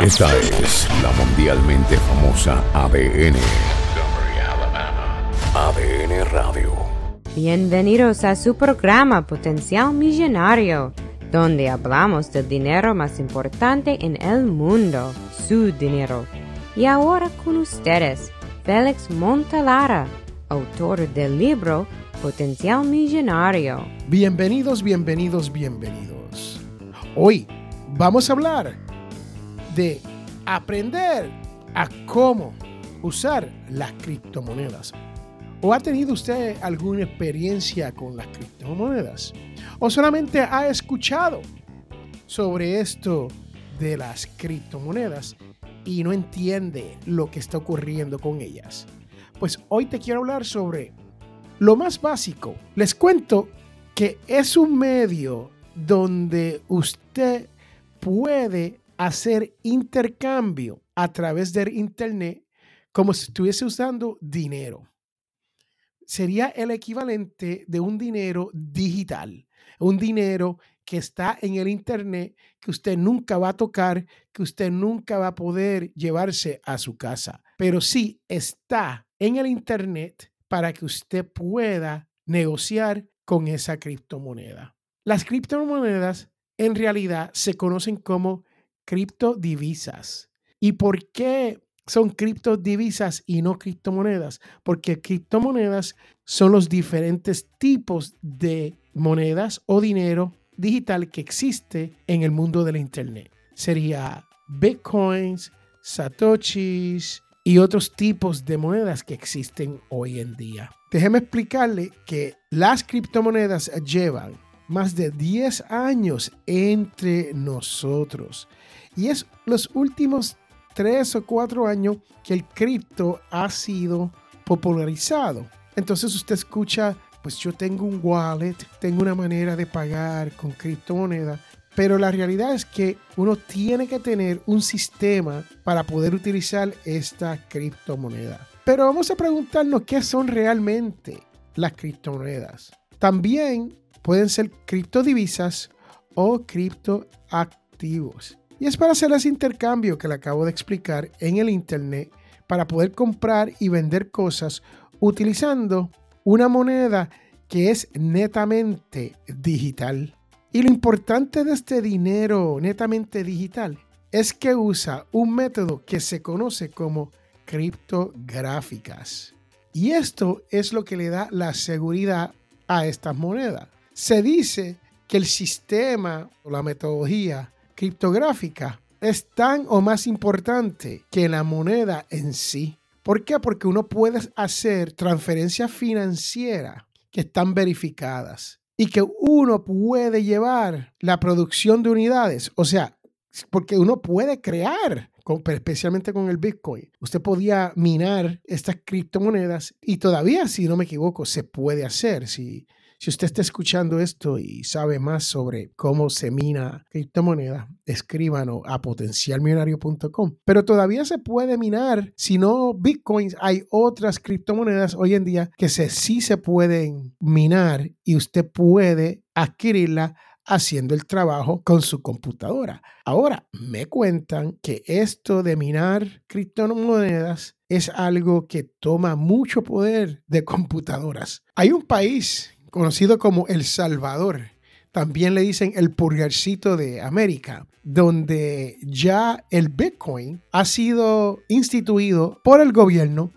Esta es la mundialmente famosa ADN. ADN Radio. Bienvenidos a su programa Potencial Millonario, donde hablamos del dinero más importante en el mundo, su dinero. Y ahora con ustedes, Félix Montalara, autor del libro Potencial Millonario. Bienvenidos, bienvenidos, bienvenidos. Hoy vamos a hablar de aprender a cómo usar las criptomonedas. ¿O ha tenido usted alguna experiencia con las criptomonedas? ¿O solamente ha escuchado sobre esto de las criptomonedas y no entiende lo que está ocurriendo con ellas? Pues hoy te quiero hablar sobre lo más básico. Les cuento que es un medio donde usted puede hacer intercambio a través del Internet como si estuviese usando dinero. Sería el equivalente de un dinero digital, un dinero que está en el Internet, que usted nunca va a tocar, que usted nunca va a poder llevarse a su casa, pero sí está en el Internet para que usted pueda negociar con esa criptomoneda. Las criptomonedas en realidad se conocen como criptodivisas. ¿Y por qué son criptodivisas y no criptomonedas? Porque criptomonedas son los diferentes tipos de monedas o dinero digital que existe en el mundo de la Internet. Sería bitcoins, satoshis y otros tipos de monedas que existen hoy en día. Déjeme explicarle que las criptomonedas llevan más de 10 años entre nosotros. Y es los últimos 3 o 4 años que el cripto ha sido popularizado. Entonces usted escucha, pues yo tengo un wallet, tengo una manera de pagar con criptomoneda, pero la realidad es que uno tiene que tener un sistema para poder utilizar esta criptomoneda. Pero vamos a preguntarnos qué son realmente las criptomonedas. También pueden ser criptodivisas o criptoactivos. Y es para hacer ese intercambio que le acabo de explicar en el Internet para poder comprar y vender cosas utilizando una moneda que es netamente digital. Y lo importante de este dinero netamente digital es que usa un método que se conoce como criptográficas. Y esto es lo que le da la seguridad a estas monedas. Se dice que el sistema o la metodología criptográfica es tan o más importante que la moneda en sí. ¿Por qué? Porque uno puede hacer transferencias financieras que están verificadas y que uno puede llevar la producción de unidades. O sea, porque uno puede crear especialmente con el Bitcoin. Usted podía minar estas criptomonedas y todavía, si no me equivoco, se puede hacer. Si, si usted está escuchando esto y sabe más sobre cómo se mina criptomoneda, escríbanos a potencialmillonario.com. Pero todavía se puede minar, si no bitcoins, hay otras criptomonedas hoy en día que sí se pueden minar y usted puede adquirirla haciendo el trabajo con su computadora. Ahora, me cuentan que esto de minar criptomonedas es algo que toma mucho poder de computadoras. Hay un país conocido como El Salvador, también le dicen el purgarcito de América, donde ya el Bitcoin ha sido instituido por el gobierno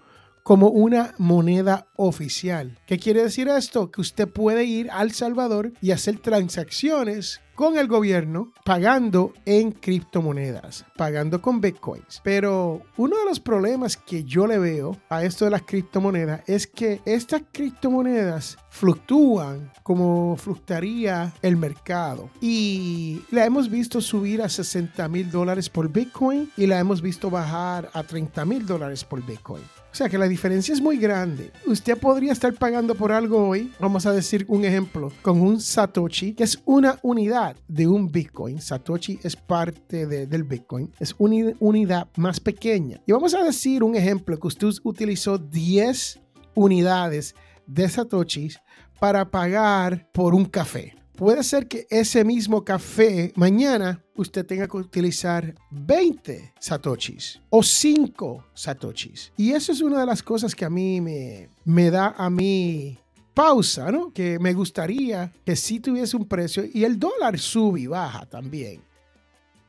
como una moneda oficial. ¿Qué quiere decir esto? Que usted puede ir al Salvador y hacer transacciones con el gobierno pagando en criptomonedas, pagando con bitcoins. Pero uno de los problemas que yo le veo a esto de las criptomonedas es que estas criptomonedas fluctúan como fluctuaría el mercado. Y la hemos visto subir a 60 mil dólares por bitcoin y la hemos visto bajar a 30 mil dólares por bitcoin. O sea que la diferencia es muy grande. Usted podría estar pagando por algo hoy, vamos a decir un ejemplo, con un Satoshi, que es una unidad de un Bitcoin. Satoshi es parte del Bitcoin, es una unidad más pequeña. Y vamos a decir un ejemplo, que usted utilizó 10 unidades de Satoshis para pagar por un café. Puede ser que ese mismo café mañana usted tenga que utilizar 20 satoshis o 5 satoshis. Y eso es una de las cosas que a mí me, me da a mí pausa, ¿no? Que me gustaría que sí tuviese un precio y el dólar sube y baja también.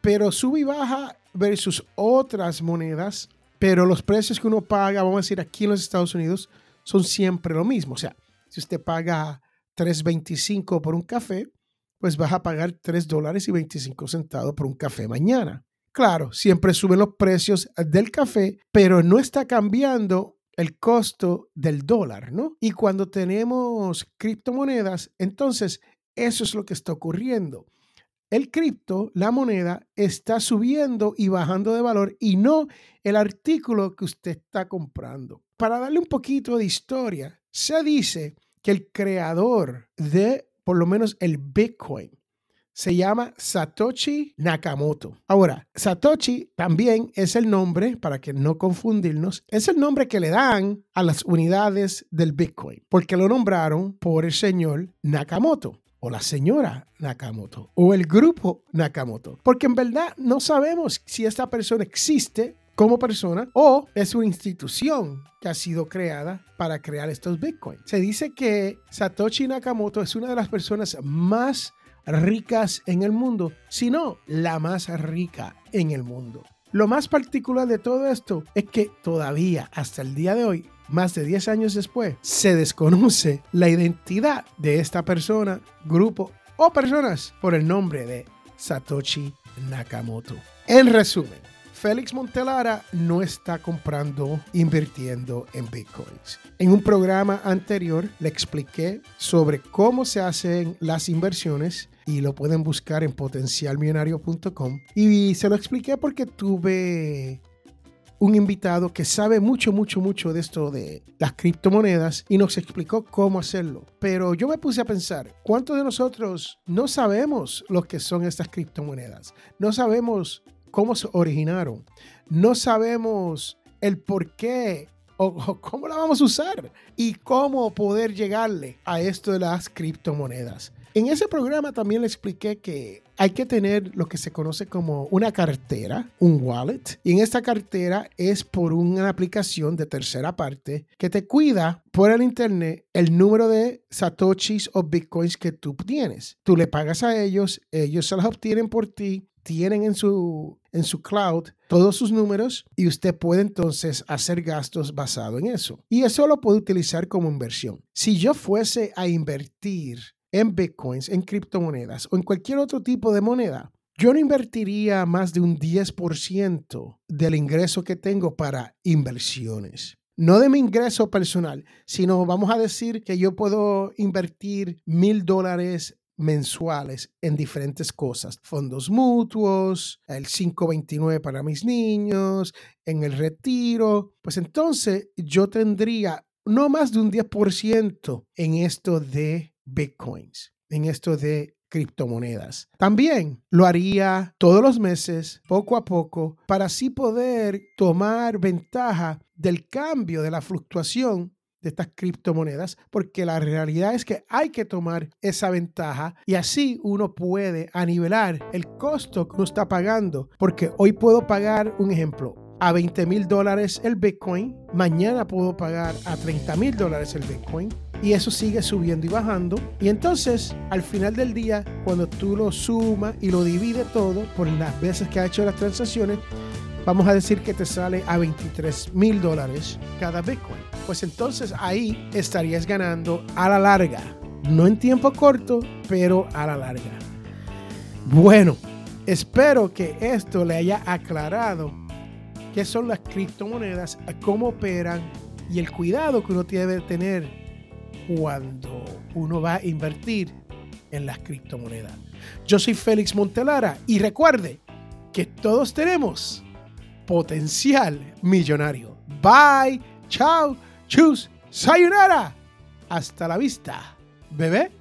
Pero sube y baja versus otras monedas, pero los precios que uno paga, vamos a decir aquí en los Estados Unidos, son siempre lo mismo. O sea, si usted paga 3.25 por un café, pues vas a pagar 3 dólares y 25 centavos por un café mañana. Claro, siempre suben los precios del café, pero no está cambiando el costo del dólar, ¿no? Y cuando tenemos criptomonedas, entonces eso es lo que está ocurriendo. El cripto, la moneda, está subiendo y bajando de valor y no el artículo que usted está comprando. Para darle un poquito de historia, se dice que el creador de por lo menos el Bitcoin se llama Satoshi Nakamoto. Ahora, Satoshi también es el nombre, para que no confundirnos, es el nombre que le dan a las unidades del Bitcoin, porque lo nombraron por el señor Nakamoto o la señora Nakamoto o el grupo Nakamoto, porque en verdad no sabemos si esta persona existe como persona o es una institución que ha sido creada para crear estos bitcoins. Se dice que Satoshi Nakamoto es una de las personas más ricas en el mundo, si no la más rica en el mundo. Lo más particular de todo esto es que todavía hasta el día de hoy, más de 10 años después, se desconoce la identidad de esta persona, grupo o personas por el nombre de Satoshi Nakamoto. En resumen, Félix Montelara no está comprando, invirtiendo en bitcoins. En un programa anterior le expliqué sobre cómo se hacen las inversiones y lo pueden buscar en potencialmillonario.com. Y se lo expliqué porque tuve un invitado que sabe mucho, mucho, mucho de esto de las criptomonedas y nos explicó cómo hacerlo. Pero yo me puse a pensar, ¿cuántos de nosotros no sabemos lo que son estas criptomonedas? No sabemos cómo se originaron. No sabemos el por qué o, cómo la vamos a usar y cómo poder llegarle a esto de las criptomonedas. En ese programa también le expliqué que hay que tener lo que se conoce como una cartera, un wallet, y en esta cartera es por una aplicación de tercera parte que te cuida por el internet el número de satoshis o bitcoins que tú tienes. Tú le pagas a ellos, ellos se las obtienen por ti tienen en su, en su cloud todos sus números y usted puede entonces hacer gastos basado en eso. Y eso lo puede utilizar como inversión. Si yo fuese a invertir en bitcoins, en criptomonedas o en cualquier otro tipo de moneda, yo no invertiría más de un 10% del ingreso que tengo para inversiones. No de mi ingreso personal, sino vamos a decir que yo puedo invertir mil dólares mensuales en diferentes cosas, fondos mutuos, el 529 para mis niños, en el retiro, pues entonces yo tendría no más de un 10% en esto de bitcoins, en esto de criptomonedas. También lo haría todos los meses, poco a poco, para así poder tomar ventaja del cambio, de la fluctuación de estas criptomonedas, porque la realidad es que hay que tomar esa ventaja y así uno puede anivelar el costo que uno está pagando, porque hoy puedo pagar un ejemplo a 20 mil dólares el Bitcoin, mañana puedo pagar a 30 mil dólares el Bitcoin y eso sigue subiendo y bajando. Y entonces, al final del día, cuando tú lo sumas y lo divides todo por las veces que ha hecho las transacciones, vamos a decir que te sale a 23 mil dólares cada Bitcoin. Pues entonces ahí estarías ganando a la larga. No en tiempo corto, pero a la larga. Bueno, espero que esto le haya aclarado qué son las criptomonedas, cómo operan y el cuidado que uno debe tener cuando uno va a invertir en las criptomonedas. Yo soy Félix Montelara y recuerde que todos tenemos potencial millonario. Bye, chao, chus, sayonara. Hasta la vista, bebé.